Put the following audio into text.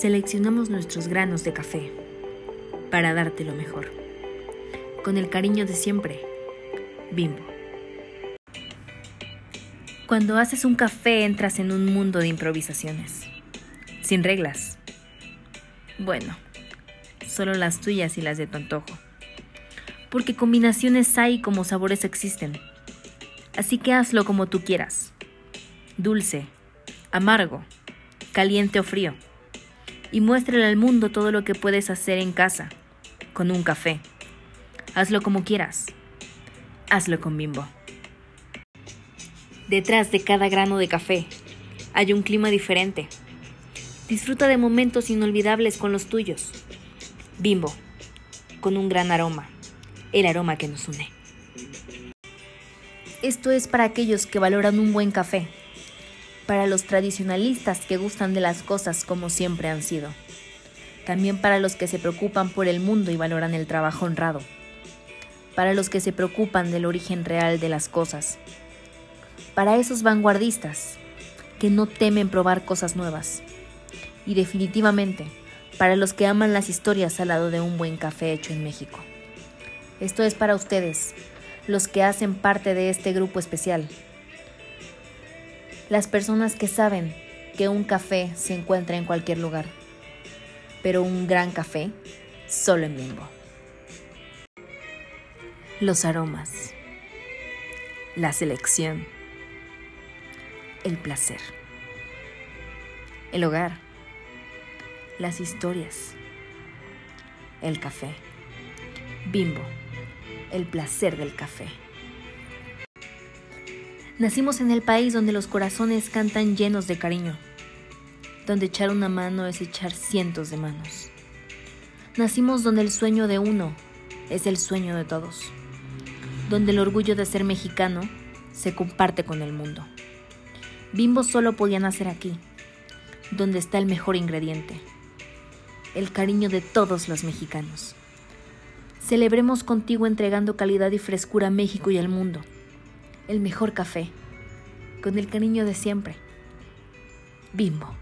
Seleccionamos nuestros granos de café para darte lo mejor. Con el cariño de siempre, Bimbo. Cuando haces un café entras en un mundo de improvisaciones, sin reglas. Bueno, solo las tuyas y las de tu antojo. Porque combinaciones hay como sabores existen. Así que hazlo como tú quieras. Dulce, amargo, caliente o frío. Y muéstrale al mundo todo lo que puedes hacer en casa, con un café. Hazlo como quieras. Hazlo con bimbo. Detrás de cada grano de café hay un clima diferente. Disfruta de momentos inolvidables con los tuyos. Bimbo, con un gran aroma, el aroma que nos une. Esto es para aquellos que valoran un buen café, para los tradicionalistas que gustan de las cosas como siempre han sido, también para los que se preocupan por el mundo y valoran el trabajo honrado, para los que se preocupan del origen real de las cosas, para esos vanguardistas que no temen probar cosas nuevas, y definitivamente para los que aman las historias al lado de un buen café hecho en México. Esto es para ustedes, los que hacen parte de este grupo especial. Las personas que saben que un café se encuentra en cualquier lugar, pero un gran café solo en Bimbo. Los aromas, la selección, el placer, el hogar, las historias, el café, Bimbo el placer del café. Nacimos en el país donde los corazones cantan llenos de cariño, donde echar una mano es echar cientos de manos. Nacimos donde el sueño de uno es el sueño de todos, donde el orgullo de ser mexicano se comparte con el mundo. Bimbo solo podía nacer aquí, donde está el mejor ingrediente, el cariño de todos los mexicanos. Celebremos contigo entregando calidad y frescura a México y al mundo. El mejor café, con el cariño de siempre. Bimbo.